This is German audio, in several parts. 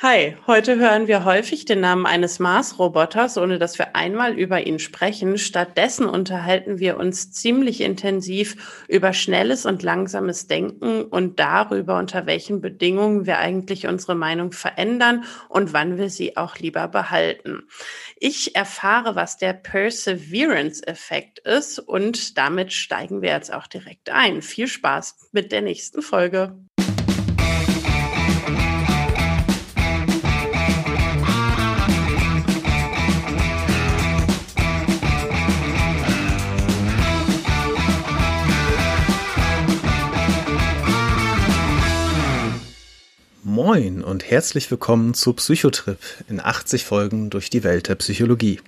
Hi, heute hören wir häufig den Namen eines Mars-Roboters, ohne dass wir einmal über ihn sprechen. Stattdessen unterhalten wir uns ziemlich intensiv über schnelles und langsames Denken und darüber, unter welchen Bedingungen wir eigentlich unsere Meinung verändern und wann wir sie auch lieber behalten. Ich erfahre, was der Perseverance-Effekt ist und damit steigen wir jetzt auch direkt ein. Viel Spaß mit der nächsten Folge. Moin und herzlich willkommen zu Psychotrip in 80 Folgen durch die Welt der Psychologie.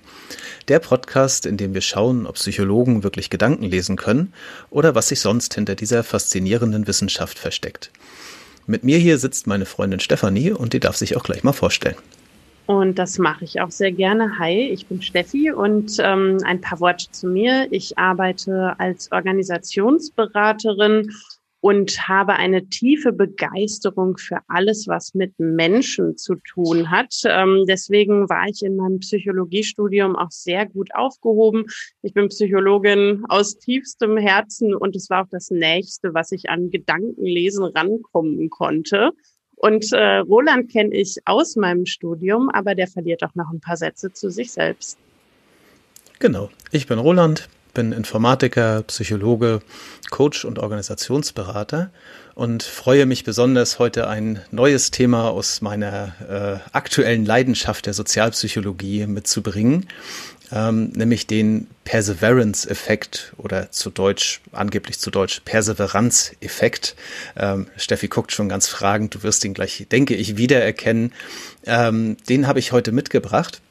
Der Podcast, in dem wir schauen, ob Psychologen wirklich Gedanken lesen können oder was sich sonst hinter dieser faszinierenden Wissenschaft versteckt. Mit mir hier sitzt meine Freundin Stefanie und die darf sich auch gleich mal vorstellen. Und das mache ich auch sehr gerne. Hi, ich bin Steffi und ähm, ein paar Worte zu mir. Ich arbeite als Organisationsberaterin und habe eine tiefe Begeisterung für alles, was mit Menschen zu tun hat. Ähm, deswegen war ich in meinem Psychologiestudium auch sehr gut aufgehoben. Ich bin Psychologin aus tiefstem Herzen und es war auch das Nächste, was ich an Gedankenlesen rankommen konnte. Und äh, Roland kenne ich aus meinem Studium, aber der verliert auch noch ein paar Sätze zu sich selbst. Genau, ich bin Roland, bin Informatiker, Psychologe, Coach und Organisationsberater und freue mich besonders, heute ein neues Thema aus meiner äh, aktuellen Leidenschaft der Sozialpsychologie mitzubringen, ähm, nämlich den Perseverance-Effekt oder zu Deutsch, angeblich zu Deutsch, Perseveranz-Effekt. Ähm, Steffi guckt schon ganz fragend, du wirst ihn gleich, denke ich, wiedererkennen. Ähm, den habe ich heute mitgebracht.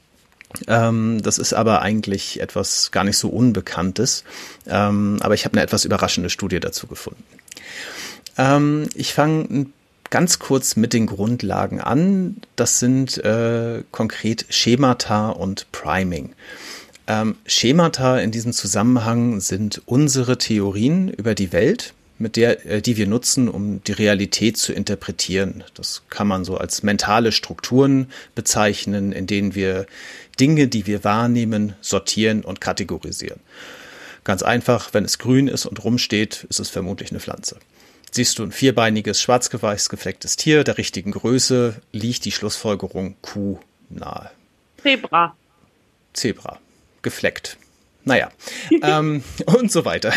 Ähm, das ist aber eigentlich etwas gar nicht so Unbekanntes. Ähm, aber ich habe eine etwas überraschende Studie dazu gefunden. Ähm, ich fange ganz kurz mit den Grundlagen an. Das sind äh, konkret Schemata und Priming. Ähm, Schemata in diesem Zusammenhang sind unsere Theorien über die Welt, mit der, äh, die wir nutzen, um die Realität zu interpretieren. Das kann man so als mentale Strukturen bezeichnen, in denen wir Dinge, die wir wahrnehmen, sortieren und kategorisieren. Ganz einfach, wenn es grün ist und rumsteht, ist es vermutlich eine Pflanze. Siehst du ein vierbeiniges, schwarz-weiß geflecktes Tier der richtigen Größe, liegt die Schlussfolgerung Kuh nahe. Zebra. Zebra. Gefleckt. Naja. ähm, und so weiter.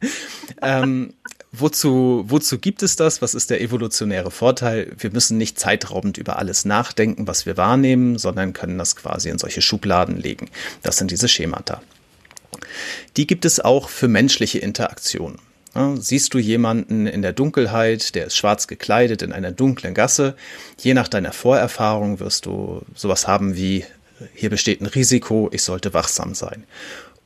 ähm, Wozu, wozu gibt es das? Was ist der evolutionäre Vorteil? Wir müssen nicht zeitraubend über alles nachdenken, was wir wahrnehmen, sondern können das quasi in solche Schubladen legen. Das sind diese Schemata. Die gibt es auch für menschliche Interaktionen. Siehst du jemanden in der Dunkelheit, der ist schwarz gekleidet in einer dunklen Gasse, je nach deiner Vorerfahrung wirst du sowas haben wie, hier besteht ein Risiko, ich sollte wachsam sein.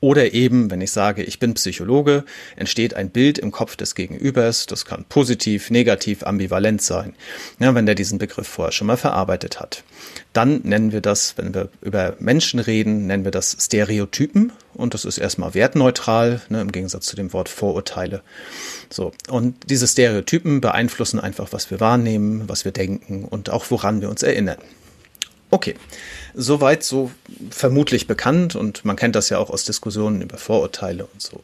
Oder eben, wenn ich sage, ich bin Psychologe, entsteht ein Bild im Kopf des Gegenübers, das kann positiv, negativ, ambivalent sein, ja, wenn der diesen Begriff vorher schon mal verarbeitet hat. Dann nennen wir das, wenn wir über Menschen reden, nennen wir das Stereotypen und das ist erstmal wertneutral, ne, im Gegensatz zu dem Wort Vorurteile. So, und diese Stereotypen beeinflussen einfach, was wir wahrnehmen, was wir denken und auch woran wir uns erinnern. Okay, soweit so vermutlich bekannt und man kennt das ja auch aus Diskussionen über Vorurteile und so.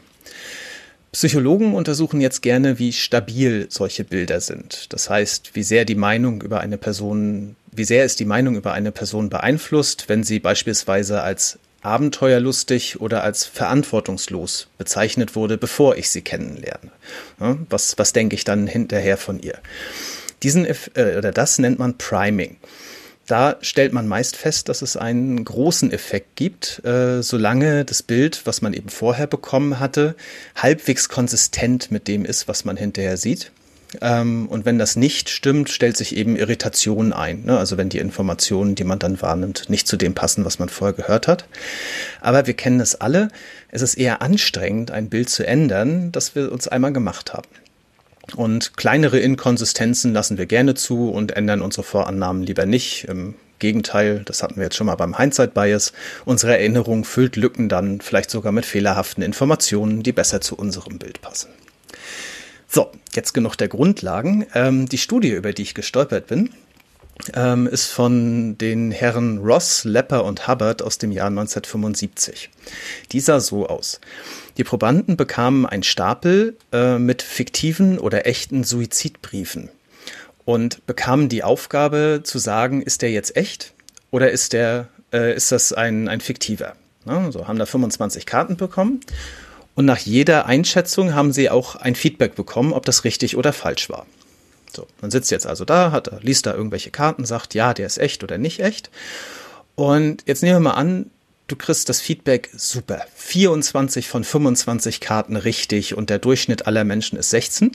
Psychologen untersuchen jetzt gerne, wie stabil solche Bilder sind. Das heißt, wie sehr die Meinung über eine Person, wie sehr ist die Meinung über eine Person beeinflusst, wenn sie beispielsweise als abenteuerlustig oder als verantwortungslos bezeichnet wurde, bevor ich sie kennenlerne. Was, was denke ich dann hinterher von ihr? Diesen, äh, oder das nennt man Priming. Da stellt man meist fest, dass es einen großen Effekt gibt, äh, solange das Bild, was man eben vorher bekommen hatte, halbwegs konsistent mit dem ist, was man hinterher sieht. Ähm, und wenn das nicht stimmt, stellt sich eben Irritation ein. Ne? Also wenn die Informationen, die man dann wahrnimmt, nicht zu dem passen, was man vorher gehört hat. Aber wir kennen es alle. Es ist eher anstrengend, ein Bild zu ändern, das wir uns einmal gemacht haben. Und kleinere Inkonsistenzen lassen wir gerne zu und ändern unsere Vorannahmen lieber nicht. Im Gegenteil, das hatten wir jetzt schon mal beim Hindsight-Bias. Unsere Erinnerung füllt Lücken dann vielleicht sogar mit fehlerhaften Informationen, die besser zu unserem Bild passen. So, jetzt genug der Grundlagen. Ähm, die Studie, über die ich gestolpert bin, ähm, ist von den Herren Ross, Lepper und Hubbard aus dem Jahr 1975. Die sah so aus. Die Probanden bekamen einen Stapel äh, mit fiktiven oder echten Suizidbriefen und bekamen die Aufgabe zu sagen, ist der jetzt echt oder ist der äh, ist das ein, ein fiktiver? Ne? So haben da 25 Karten bekommen und nach jeder Einschätzung haben sie auch ein Feedback bekommen, ob das richtig oder falsch war. So, man sitzt jetzt also da, hat, liest da irgendwelche Karten, sagt, ja, der ist echt oder nicht echt. Und jetzt nehmen wir mal an, du kriegst das Feedback super. 24 von 25 Karten richtig und der Durchschnitt aller Menschen ist 16.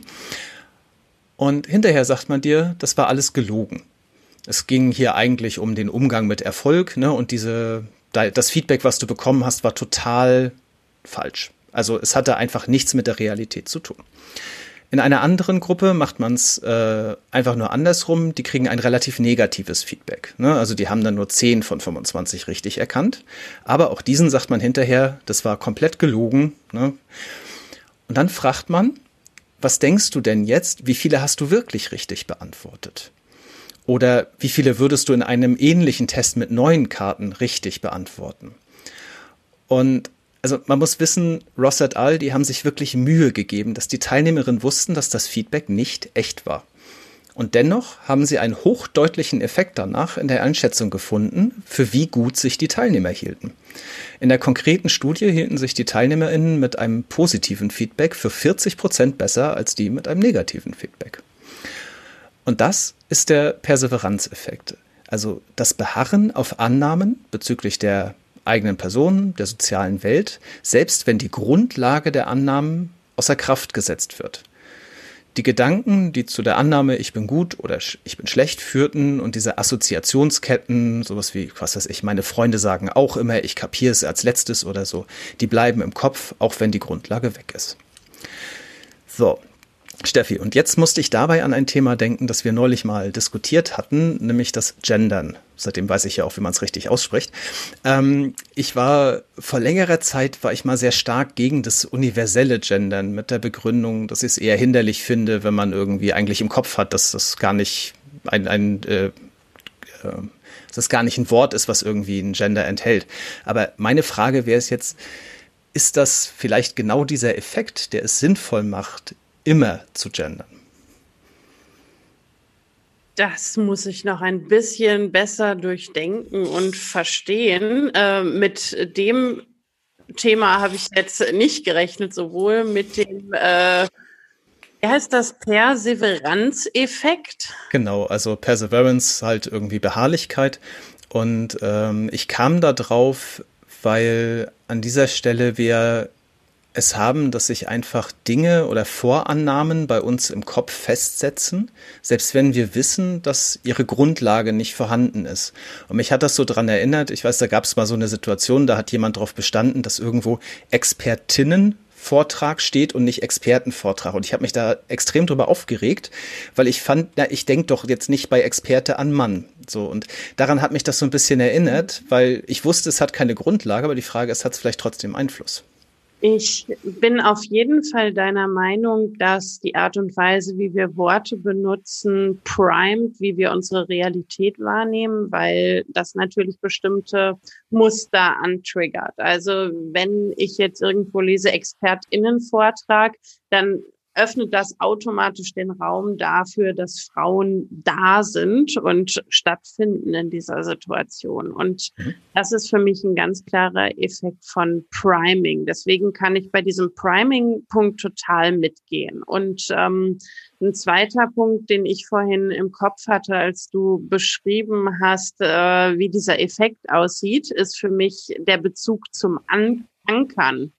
Und hinterher sagt man dir, das war alles gelogen. Es ging hier eigentlich um den Umgang mit Erfolg, ne? Und diese, das Feedback, was du bekommen hast, war total falsch. Also es hatte einfach nichts mit der Realität zu tun. In einer anderen Gruppe macht man es äh, einfach nur andersrum. Die kriegen ein relativ negatives Feedback. Ne? Also die haben dann nur 10 von 25 richtig erkannt. Aber auch diesen sagt man hinterher, das war komplett gelogen. Ne? Und dann fragt man, was denkst du denn jetzt, wie viele hast du wirklich richtig beantwortet? Oder wie viele würdest du in einem ähnlichen Test mit neun Karten richtig beantworten? Und also man muss wissen, Ross et al., die haben sich wirklich Mühe gegeben, dass die Teilnehmerinnen wussten, dass das Feedback nicht echt war. Und dennoch haben sie einen hochdeutlichen Effekt danach in der Einschätzung gefunden, für wie gut sich die Teilnehmer hielten. In der konkreten Studie hielten sich die TeilnehmerInnen mit einem positiven Feedback für 40 Prozent besser als die mit einem negativen Feedback. Und das ist der Perseveranzeffekt. Also das Beharren auf Annahmen bezüglich der eigenen Person, der sozialen Welt, selbst wenn die Grundlage der Annahmen außer Kraft gesetzt wird. Die Gedanken, die zu der Annahme, ich bin gut oder ich bin schlecht führten und diese Assoziationsketten, sowas wie, was weiß ich, meine Freunde sagen auch immer, ich kapiere es als letztes oder so, die bleiben im Kopf, auch wenn die Grundlage weg ist. So, Steffi, und jetzt musste ich dabei an ein Thema denken, das wir neulich mal diskutiert hatten, nämlich das Gendern. Seitdem weiß ich ja auch, wie man es richtig ausspricht. Ähm, ich war vor längerer Zeit war ich mal sehr stark gegen das universelle Gendern mit der Begründung, dass ich es eher hinderlich finde, wenn man irgendwie eigentlich im Kopf hat, dass das gar nicht ein, ein äh, äh, dass das gar nicht ein Wort ist, was irgendwie ein Gender enthält. Aber meine Frage wäre es jetzt, ist das vielleicht genau dieser Effekt, der es sinnvoll macht, immer zu gendern? Das muss ich noch ein bisschen besser durchdenken und verstehen. Äh, mit dem Thema habe ich jetzt nicht gerechnet, sowohl mit dem, äh, wie heißt das, Perseveranzeffekt? Genau, also Perseverance halt irgendwie Beharrlichkeit. Und ähm, ich kam da drauf, weil an dieser Stelle wir es haben, dass sich einfach Dinge oder Vorannahmen bei uns im Kopf festsetzen, selbst wenn wir wissen, dass ihre Grundlage nicht vorhanden ist. Und mich hat das so dran erinnert, ich weiß, da gab es mal so eine Situation, da hat jemand darauf bestanden, dass irgendwo Expertinnen Vortrag steht und nicht Expertenvortrag. Und ich habe mich da extrem drüber aufgeregt, weil ich fand, na, ich denke doch jetzt nicht bei Experte an Mann. So, und daran hat mich das so ein bisschen erinnert, weil ich wusste, es hat keine Grundlage, aber die Frage ist, hat es vielleicht trotzdem Einfluss? Ich bin auf jeden Fall deiner Meinung, dass die Art und Weise, wie wir Worte benutzen, primed, wie wir unsere Realität wahrnehmen, weil das natürlich bestimmte Muster antriggert. Also wenn ich jetzt irgendwo lese Expertinnenvortrag, dann öffnet das automatisch den Raum dafür, dass Frauen da sind und stattfinden in dieser Situation. Und mhm. das ist für mich ein ganz klarer Effekt von Priming. Deswegen kann ich bei diesem Priming-Punkt total mitgehen. Und ähm, ein zweiter Punkt, den ich vorhin im Kopf hatte, als du beschrieben hast, äh, wie dieser Effekt aussieht, ist für mich der Bezug zum An Ankern.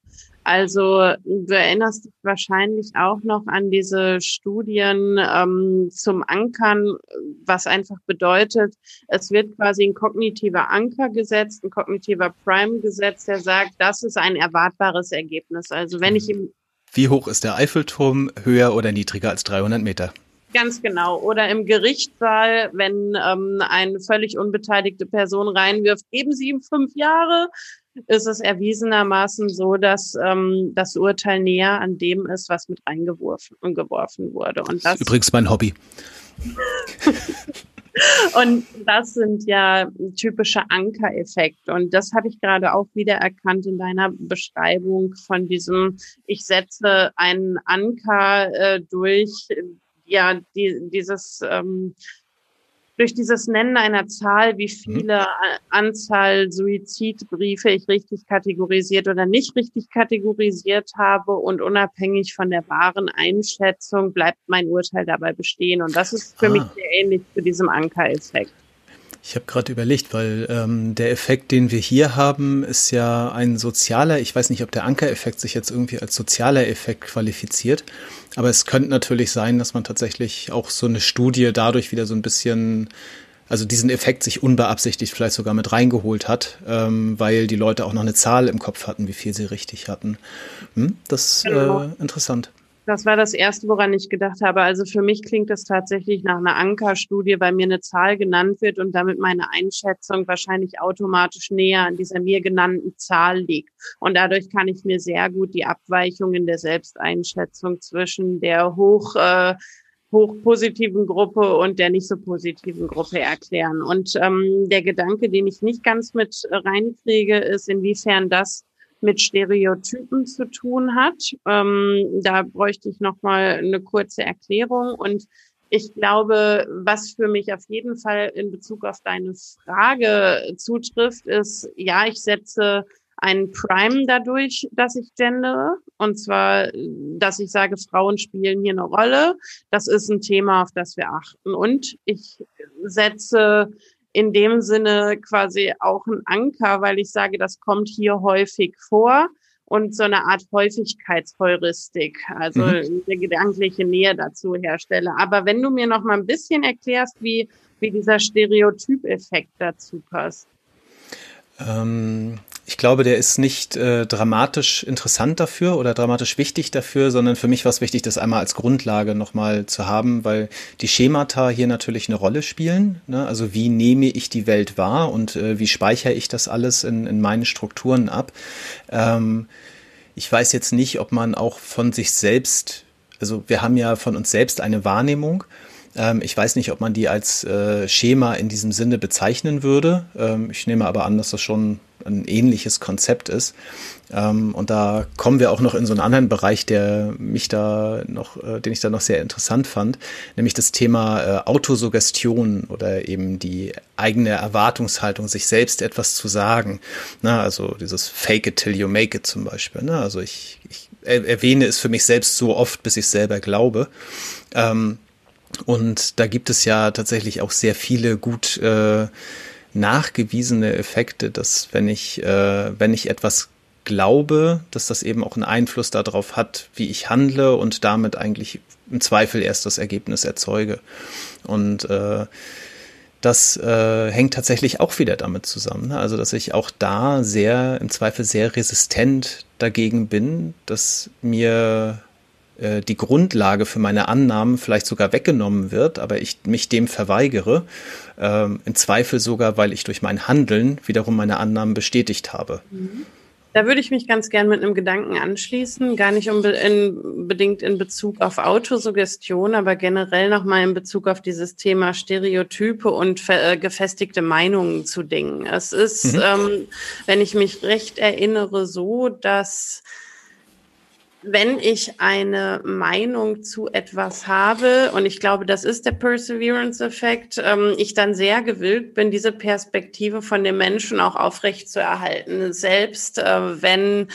Also du erinnerst dich wahrscheinlich auch noch an diese Studien ähm, zum Ankern, was einfach bedeutet, es wird quasi ein kognitiver Anker gesetzt, ein kognitiver Prime gesetzt, der sagt, das ist ein erwartbares Ergebnis. Also wenn ich im Wie hoch ist der Eiffelturm, höher oder niedriger als 300 Meter? Ganz genau. Oder im Gerichtssaal, wenn ähm, eine völlig unbeteiligte Person reinwirft, geben Sie ihm fünf Jahre ist es erwiesenermaßen so, dass ähm, das Urteil näher an dem ist, was mit reingeworfen geworfen wurde. Und das, das ist übrigens mein Hobby. Und das sind ja typische Ankereffekte. Und das habe ich gerade auch wieder erkannt in deiner Beschreibung von diesem, ich setze einen Anker äh, durch, ja, die, dieses ähm, durch dieses Nennen einer Zahl, wie mhm. viele Anzahl Suizidbriefe ich richtig kategorisiert oder nicht richtig kategorisiert habe und unabhängig von der wahren Einschätzung bleibt mein Urteil dabei bestehen. Und das ist für ah. mich sehr ähnlich zu diesem Ankereffekt. Ich habe gerade überlegt, weil ähm, der Effekt, den wir hier haben, ist ja ein sozialer. Ich weiß nicht, ob der Ankereffekt sich jetzt irgendwie als sozialer Effekt qualifiziert. Aber es könnte natürlich sein, dass man tatsächlich auch so eine Studie dadurch wieder so ein bisschen, also diesen Effekt sich unbeabsichtigt vielleicht sogar mit reingeholt hat, ähm, weil die Leute auch noch eine Zahl im Kopf hatten, wie viel sie richtig hatten. Hm, das ist genau. äh, interessant. Das war das Erste, woran ich gedacht habe. Also für mich klingt es tatsächlich nach einer Ankerstudie, weil mir eine Zahl genannt wird und damit meine Einschätzung wahrscheinlich automatisch näher an dieser mir genannten Zahl liegt. Und dadurch kann ich mir sehr gut die Abweichungen der Selbsteinschätzung zwischen der hoch äh, hochpositiven Gruppe und der nicht so positiven Gruppe erklären. Und ähm, der Gedanke, den ich nicht ganz mit reinkriege, ist, inwiefern das mit Stereotypen zu tun hat. Ähm, da bräuchte ich noch mal eine kurze Erklärung und ich glaube, was für mich auf jeden Fall in Bezug auf deine Frage zutrifft, ist, ja, ich setze einen Prime dadurch, dass ich gendere. Und zwar, dass ich sage, Frauen spielen hier eine Rolle. Das ist ein Thema, auf das wir achten. Und ich setze in dem Sinne quasi auch ein Anker, weil ich sage, das kommt hier häufig vor und so eine Art Häufigkeitsheuristik, also mhm. eine gedankliche Nähe dazu herstelle. Aber wenn du mir noch mal ein bisschen erklärst, wie, wie dieser Stereotypeffekt dazu passt. Ähm, ich glaube, der ist nicht äh, dramatisch interessant dafür oder dramatisch wichtig dafür, sondern für mich war es wichtig, das einmal als Grundlage nochmal zu haben, weil die Schemata hier natürlich eine Rolle spielen. Ne? Also wie nehme ich die Welt wahr und äh, wie speichere ich das alles in, in meinen Strukturen ab. Ähm, ich weiß jetzt nicht, ob man auch von sich selbst, also wir haben ja von uns selbst eine Wahrnehmung ähm, ich weiß nicht, ob man die als äh, Schema in diesem Sinne bezeichnen würde. Ähm, ich nehme aber an, dass das schon ein ähnliches Konzept ist. Ähm, und da kommen wir auch noch in so einen anderen Bereich, der mich da noch, äh, den ich da noch sehr interessant fand, nämlich das Thema äh, Autosuggestion oder eben die eigene Erwartungshaltung, sich selbst etwas zu sagen. Na, also dieses Fake it till you make it zum Beispiel. Ne? Also ich, ich erwähne es für mich selbst so oft, bis ich selber glaube. Ähm, und da gibt es ja tatsächlich auch sehr viele gut äh, nachgewiesene Effekte, dass wenn ich, äh, wenn ich etwas glaube, dass das eben auch einen Einfluss darauf hat, wie ich handle und damit eigentlich im Zweifel erst das Ergebnis erzeuge. Und äh, das äh, hängt tatsächlich auch wieder damit zusammen. Ne? Also, dass ich auch da sehr, im Zweifel sehr resistent dagegen bin, dass mir äh, die Grundlage für meine Annahmen vielleicht sogar weggenommen wird, aber ich mich dem verweigere, ähm, im Zweifel sogar, weil ich durch mein Handeln wiederum meine Annahmen bestätigt habe. Mhm. Da würde ich mich ganz gern mit einem Gedanken anschließen, gar nicht unbedingt in Bezug auf Autosuggestion, aber generell nochmal in Bezug auf dieses Thema Stereotype und äh, gefestigte Meinungen zu Dingen. Es ist, mhm. ähm, wenn ich mich recht erinnere, so, dass wenn ich eine Meinung zu etwas habe, und ich glaube, das ist der Perseverance-Effekt, ähm, ich dann sehr gewillt bin, diese Perspektive von dem Menschen auch aufrecht zu erhalten. Selbst äh, wenn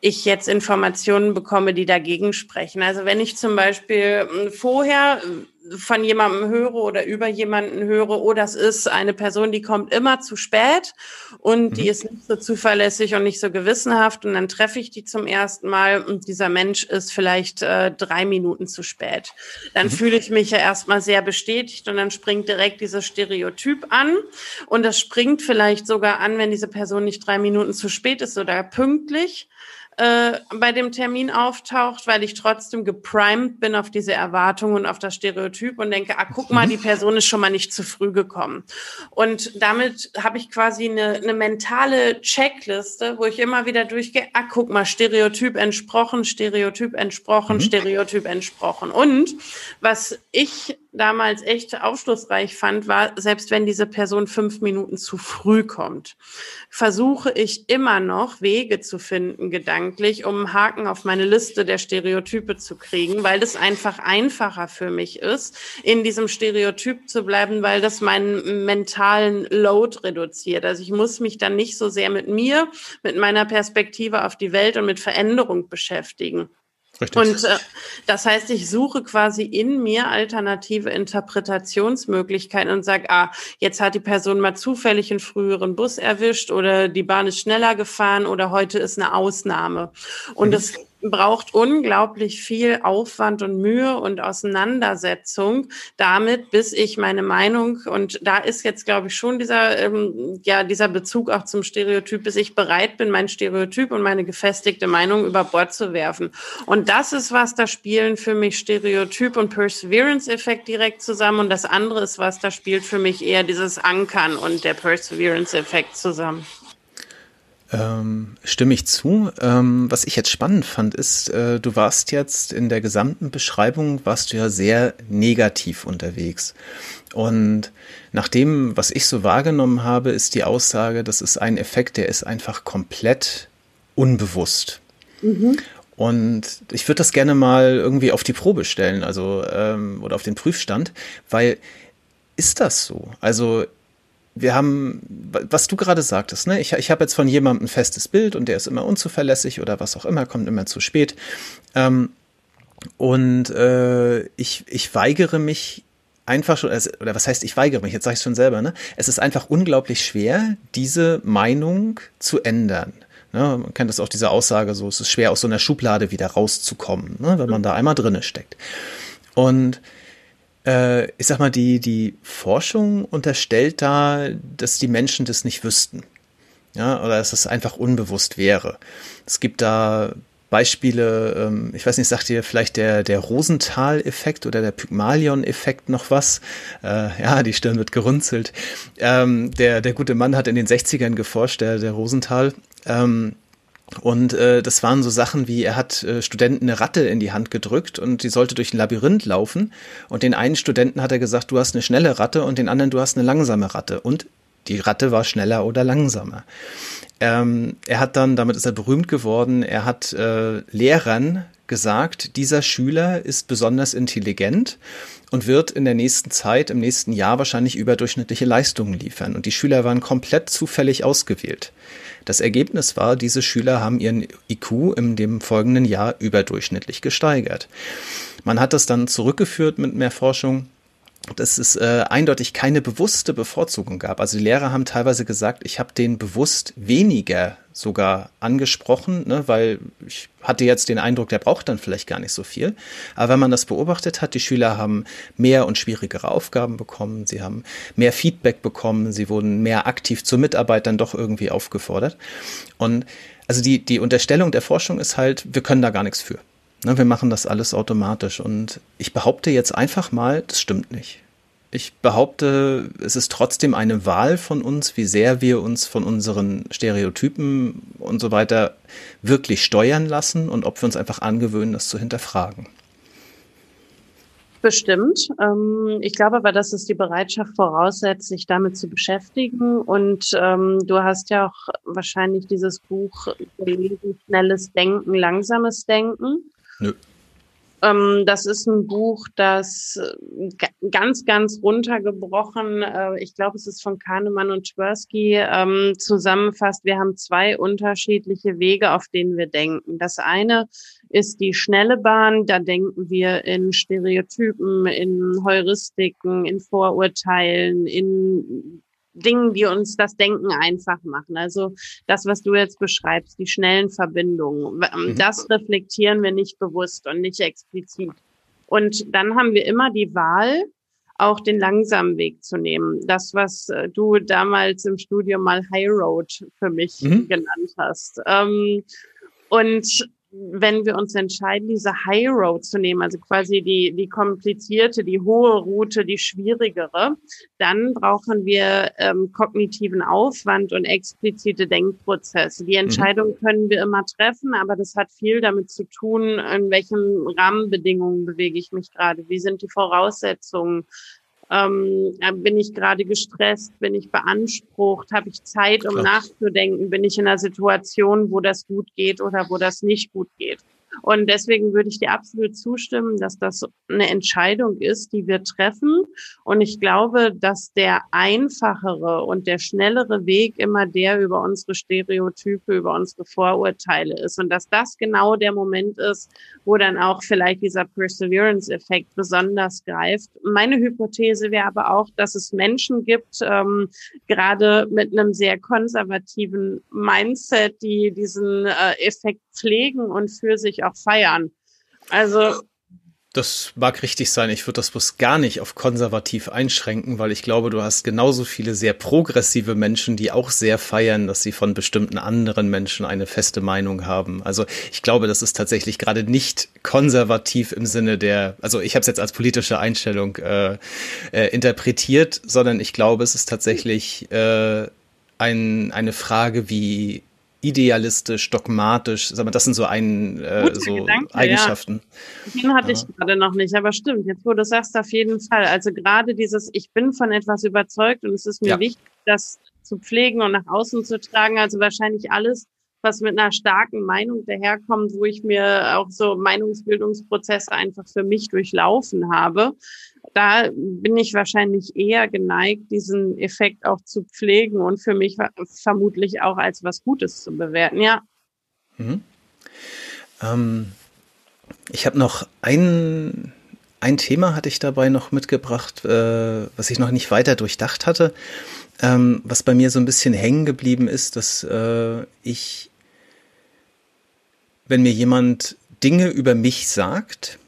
ich jetzt Informationen bekomme, die dagegen sprechen. Also wenn ich zum Beispiel äh, vorher von jemandem höre oder über jemanden höre, oh, das ist eine Person, die kommt immer zu spät und mhm. die ist nicht so zuverlässig und nicht so gewissenhaft und dann treffe ich die zum ersten Mal und dieser Mensch ist vielleicht äh, drei Minuten zu spät. Dann mhm. fühle ich mich ja erstmal sehr bestätigt und dann springt direkt dieses Stereotyp an und das springt vielleicht sogar an, wenn diese Person nicht drei Minuten zu spät ist oder pünktlich äh, bei dem Termin auftaucht, weil ich trotzdem geprimed bin auf diese Erwartungen und auf das Stereotyp und denke, ah, guck mal, die mhm. Person ist schon mal nicht zu früh gekommen. Und damit habe ich quasi eine, eine mentale Checkliste, wo ich immer wieder durchgehe, ah, guck mal, Stereotyp entsprochen, Stereotyp entsprochen, mhm. Stereotyp entsprochen. Und was ich damals echt aufschlussreich fand, war, selbst wenn diese Person fünf Minuten zu früh kommt, versuche ich immer noch Wege zu finden, gedanklich, um einen Haken auf meine Liste der Stereotype zu kriegen, weil das einfach einfacher für mich ist, in diesem Stereotyp zu bleiben, weil das meinen mentalen Load reduziert. Also ich muss mich dann nicht so sehr mit mir, mit meiner Perspektive auf die Welt und mit Veränderung beschäftigen. Richtig. Und äh, das heißt, ich suche quasi in mir alternative Interpretationsmöglichkeiten und sage, ah, jetzt hat die Person mal zufällig einen früheren Bus erwischt oder die Bahn ist schneller gefahren oder heute ist eine Ausnahme. Und mhm. das braucht unglaublich viel Aufwand und Mühe und Auseinandersetzung damit, bis ich meine Meinung und da ist jetzt glaube ich schon dieser ähm, ja dieser Bezug auch zum Stereotyp, bis ich bereit bin, mein Stereotyp und meine gefestigte Meinung über Bord zu werfen. Und das ist was, da spielen für mich Stereotyp und Perseverance-Effekt direkt zusammen und das andere ist was, da spielt für mich eher dieses Ankern und der Perseverance-Effekt zusammen. Ähm, stimme ich zu. Ähm, was ich jetzt spannend fand, ist, äh, du warst jetzt in der gesamten Beschreibung, warst du ja sehr negativ unterwegs. Und nach dem, was ich so wahrgenommen habe, ist die Aussage, das ist ein Effekt, der ist einfach komplett unbewusst. Mhm. Und ich würde das gerne mal irgendwie auf die Probe stellen, also ähm, oder auf den Prüfstand, weil ist das so? Also wir haben, was du gerade sagtest, ne? ich, ich habe jetzt von jemandem ein festes Bild und der ist immer unzuverlässig oder was auch immer, kommt immer zu spät. Ähm, und äh, ich, ich weigere mich einfach schon, oder was heißt, ich weigere mich, jetzt sage ich schon selber, ne? es ist einfach unglaublich schwer, diese Meinung zu ändern. Ne? Man kennt das auch, diese Aussage, so es ist schwer, aus so einer Schublade wieder rauszukommen, ne? wenn man da einmal drinne steckt. Und äh, ich sag mal, die, die Forschung unterstellt da, dass die Menschen das nicht wüssten. Ja, oder dass es einfach unbewusst wäre. Es gibt da Beispiele, ähm, ich weiß nicht, sagt ihr vielleicht der, der Rosenthal-Effekt oder der Pygmalion-Effekt noch was? Äh, ja, die Stirn wird gerunzelt. Ähm, der, der gute Mann hat in den 60ern geforscht, der, der Rosenthal. Ähm, und äh, das waren so Sachen wie, er hat äh, Studenten eine Ratte in die Hand gedrückt und die sollte durch ein Labyrinth laufen. Und den einen Studenten hat er gesagt, du hast eine schnelle Ratte und den anderen, du hast eine langsame Ratte. Und die Ratte war schneller oder langsamer. Ähm, er hat dann, damit ist er berühmt geworden, er hat äh, Lehrern gesagt, dieser Schüler ist besonders intelligent und wird in der nächsten Zeit, im nächsten Jahr wahrscheinlich überdurchschnittliche Leistungen liefern. Und die Schüler waren komplett zufällig ausgewählt. Das Ergebnis war, diese Schüler haben ihren IQ in dem folgenden Jahr überdurchschnittlich gesteigert. Man hat das dann zurückgeführt mit mehr Forschung dass es äh, eindeutig keine bewusste Bevorzugung gab. Also die Lehrer haben teilweise gesagt, ich habe den bewusst weniger sogar angesprochen, ne, weil ich hatte jetzt den Eindruck, der braucht dann vielleicht gar nicht so viel. Aber wenn man das beobachtet hat, die Schüler haben mehr und schwierigere Aufgaben bekommen, sie haben mehr Feedback bekommen, sie wurden mehr aktiv zur Mitarbeit dann doch irgendwie aufgefordert. Und also die, die Unterstellung der Forschung ist halt, wir können da gar nichts für. Ne, wir machen das alles automatisch. Und ich behaupte jetzt einfach mal, das stimmt nicht. Ich behaupte, es ist trotzdem eine Wahl von uns, wie sehr wir uns von unseren Stereotypen und so weiter wirklich steuern lassen und ob wir uns einfach angewöhnen, das zu hinterfragen. Bestimmt. Ähm, ich glaube aber, dass es die Bereitschaft voraussetzt, sich damit zu beschäftigen. Und ähm, du hast ja auch wahrscheinlich dieses Buch gelesen, Schnelles Denken, Langsames Denken. Nö. Ähm, das ist ein Buch, das äh, ganz, ganz runtergebrochen, äh, ich glaube, es ist von Kahnemann und Tversky, ähm, zusammenfasst. Wir haben zwei unterschiedliche Wege, auf denen wir denken. Das eine ist die schnelle Bahn. Da denken wir in Stereotypen, in Heuristiken, in Vorurteilen, in Dingen, die uns das Denken einfach machen. Also das, was du jetzt beschreibst, die schnellen Verbindungen, mhm. das reflektieren wir nicht bewusst und nicht explizit. Und dann haben wir immer die Wahl, auch den langsamen Weg zu nehmen. Das, was äh, du damals im Studium mal High Road für mich mhm. genannt hast. Ähm, und wenn wir uns entscheiden, diese High Road zu nehmen, also quasi die, die komplizierte, die hohe Route, die schwierigere, dann brauchen wir ähm, kognitiven Aufwand und explizite Denkprozesse. Die mhm. Entscheidung können wir immer treffen, aber das hat viel damit zu tun, in welchen Rahmenbedingungen bewege ich mich gerade, wie sind die Voraussetzungen, ähm, bin ich gerade gestresst? Bin ich beansprucht? Habe ich Zeit, um Klar. nachzudenken? Bin ich in einer Situation, wo das gut geht oder wo das nicht gut geht? Und deswegen würde ich dir absolut zustimmen, dass das eine Entscheidung ist, die wir treffen. Und ich glaube, dass der einfachere und der schnellere Weg immer der über unsere Stereotype, über unsere Vorurteile ist. Und dass das genau der Moment ist, wo dann auch vielleicht dieser Perseverance-Effekt besonders greift. Meine Hypothese wäre aber auch, dass es Menschen gibt, ähm, gerade mit einem sehr konservativen Mindset, die diesen äh, Effekt pflegen und für sich auch feiern. Also das mag richtig sein. Ich würde das bloß gar nicht auf konservativ einschränken, weil ich glaube, du hast genauso viele sehr progressive Menschen, die auch sehr feiern, dass sie von bestimmten anderen Menschen eine feste Meinung haben. Also ich glaube, das ist tatsächlich gerade nicht konservativ im Sinne der, also ich habe es jetzt als politische Einstellung äh, äh, interpretiert, sondern ich glaube, es ist tatsächlich äh, ein, eine Frage, wie idealistisch, dogmatisch. Sag mal, das sind so, ein, äh, so Gedanke, Eigenschaften. Ja. Den hatte ja. ich gerade noch nicht, aber stimmt. Jetzt, wo du sagst, auf jeden Fall. Also gerade dieses, ich bin von etwas überzeugt und es ist mir ja. wichtig, das zu pflegen und nach außen zu tragen. Also wahrscheinlich alles, was mit einer starken Meinung daherkommt, wo ich mir auch so Meinungsbildungsprozesse einfach für mich durchlaufen habe da bin ich wahrscheinlich eher geneigt, diesen Effekt auch zu pflegen und für mich vermutlich auch als was Gutes zu bewerten, ja. Mhm. Ähm, ich habe noch ein, ein Thema hatte ich dabei noch mitgebracht, äh, was ich noch nicht weiter durchdacht hatte, ähm, was bei mir so ein bisschen hängen geblieben ist, dass äh, ich, wenn mir jemand Dinge über mich sagt,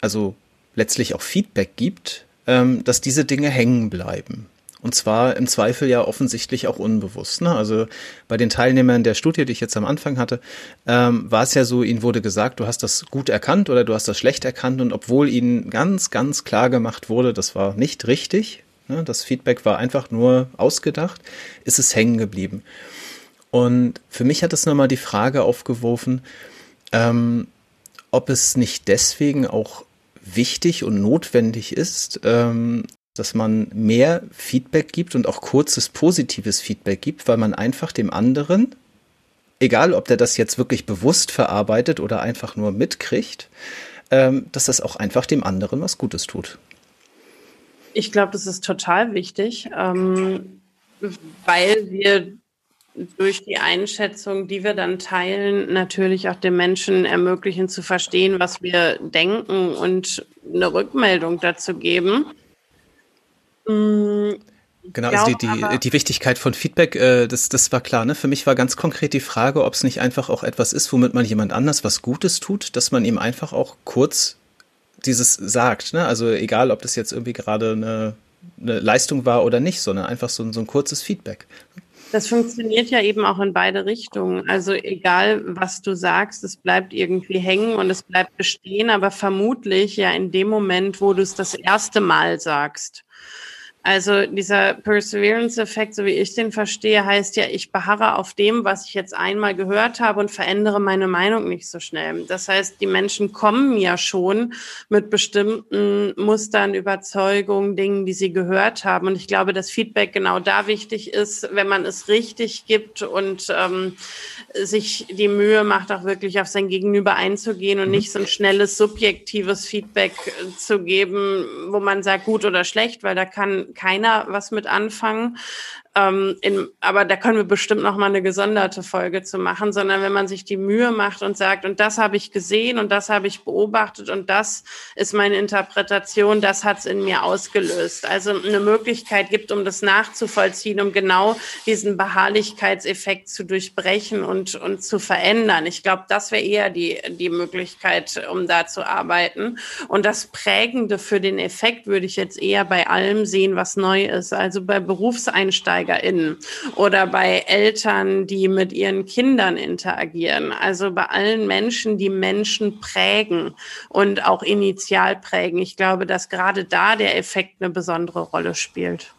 also letztlich auch Feedback gibt, ähm, dass diese Dinge hängen bleiben. Und zwar im Zweifel ja offensichtlich auch unbewusst. Ne? Also bei den Teilnehmern der Studie, die ich jetzt am Anfang hatte, ähm, war es ja so, ihnen wurde gesagt, du hast das gut erkannt oder du hast das schlecht erkannt. Und obwohl ihnen ganz, ganz klar gemacht wurde, das war nicht richtig, ne? das Feedback war einfach nur ausgedacht, ist es hängen geblieben. Und für mich hat es nochmal die Frage aufgeworfen, ähm, ob es nicht deswegen auch wichtig und notwendig ist, ähm, dass man mehr Feedback gibt und auch kurzes positives Feedback gibt, weil man einfach dem anderen, egal ob der das jetzt wirklich bewusst verarbeitet oder einfach nur mitkriegt, ähm, dass das auch einfach dem anderen was Gutes tut. Ich glaube, das ist total wichtig, ähm, weil wir durch die Einschätzung, die wir dann teilen, natürlich auch den Menschen ermöglichen zu verstehen, was wir denken und eine Rückmeldung dazu geben. Mm, genau, also die, die, die Wichtigkeit von Feedback, äh, das, das war klar. Ne? Für mich war ganz konkret die Frage, ob es nicht einfach auch etwas ist, womit man jemand anders was Gutes tut, dass man ihm einfach auch kurz dieses sagt. Ne? Also egal, ob das jetzt irgendwie gerade eine, eine Leistung war oder nicht, sondern einfach so, so ein kurzes Feedback. Das funktioniert ja eben auch in beide Richtungen. Also egal, was du sagst, es bleibt irgendwie hängen und es bleibt bestehen, aber vermutlich ja in dem Moment, wo du es das erste Mal sagst. Also dieser Perseverance-Effekt, so wie ich den verstehe, heißt ja, ich beharre auf dem, was ich jetzt einmal gehört habe und verändere meine Meinung nicht so schnell. Das heißt, die Menschen kommen ja schon mit bestimmten Mustern, Überzeugungen, Dingen, die sie gehört haben. Und ich glaube, dass Feedback genau da wichtig ist, wenn man es richtig gibt und ähm, sich die Mühe macht, auch wirklich auf sein Gegenüber einzugehen und mhm. nicht so ein schnelles, subjektives Feedback zu geben, wo man sagt, gut oder schlecht, weil da kann keiner was mit anfangen. Ähm, in, aber da können wir bestimmt noch mal eine gesonderte Folge zu machen, sondern wenn man sich die Mühe macht und sagt, und das habe ich gesehen und das habe ich beobachtet und das ist meine Interpretation, das hat es in mir ausgelöst. Also eine Möglichkeit gibt, um das nachzuvollziehen, um genau diesen Beharrlichkeitseffekt zu durchbrechen und, und zu verändern. Ich glaube, das wäre eher die, die Möglichkeit, um da zu arbeiten. Und das Prägende für den Effekt würde ich jetzt eher bei allem sehen, was neu ist. Also bei Berufseinsteigern EinsteigerInnen oder bei Eltern, die mit ihren Kindern interagieren. Also bei allen Menschen, die Menschen prägen und auch initial prägen. Ich glaube, dass gerade da der Effekt eine besondere Rolle spielt.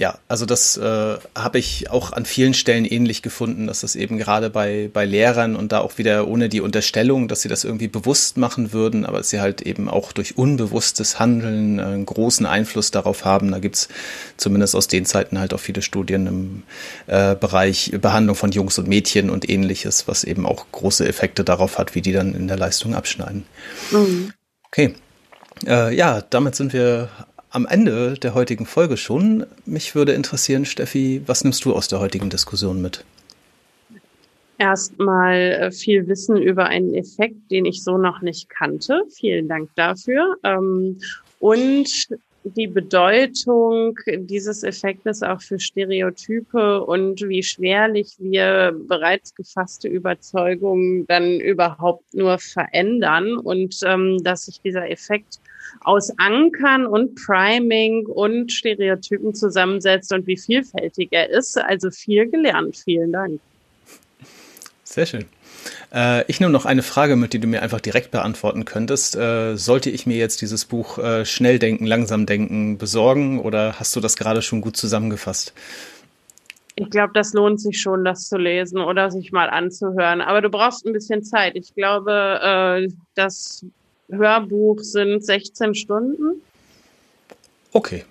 Ja, also das äh, habe ich auch an vielen Stellen ähnlich gefunden, dass das eben gerade bei, bei Lehrern und da auch wieder ohne die Unterstellung, dass sie das irgendwie bewusst machen würden, aber dass sie halt eben auch durch unbewusstes Handeln äh, einen großen Einfluss darauf haben. Da gibt's zumindest aus den Zeiten halt auch viele Studien im äh, Bereich Behandlung von Jungs und Mädchen und ähnliches, was eben auch große Effekte darauf hat, wie die dann in der Leistung abschneiden. Mhm. Okay. Äh, ja, damit sind wir am Ende der heutigen Folge schon. Mich würde interessieren, Steffi, was nimmst du aus der heutigen Diskussion mit? Erstmal äh, viel Wissen über einen Effekt, den ich so noch nicht kannte. Vielen Dank dafür. Ähm, und die Bedeutung dieses Effektes auch für Stereotype und wie schwerlich wir bereits gefasste Überzeugungen dann überhaupt nur verändern und ähm, dass sich dieser Effekt aus Ankern und Priming und Stereotypen zusammensetzt und wie vielfältig er ist. Also viel gelernt. Vielen Dank. Sehr schön. Äh, ich nehme noch eine Frage mit, die du mir einfach direkt beantworten könntest. Äh, sollte ich mir jetzt dieses Buch äh, Schnell denken, langsam denken besorgen oder hast du das gerade schon gut zusammengefasst? Ich glaube, das lohnt sich schon, das zu lesen oder sich mal anzuhören. Aber du brauchst ein bisschen Zeit. Ich glaube, das Hörbuch sind 16 Stunden. Okay,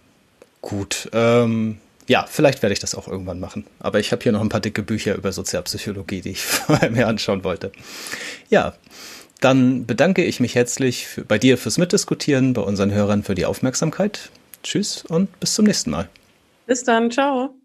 gut. Ähm, ja, vielleicht werde ich das auch irgendwann machen. Aber ich habe hier noch ein paar dicke Bücher über Sozialpsychologie, die ich mir anschauen wollte. Ja, dann bedanke ich mich herzlich für, bei dir fürs Mitdiskutieren, bei unseren Hörern für die Aufmerksamkeit. Tschüss und bis zum nächsten Mal. Bis dann, ciao.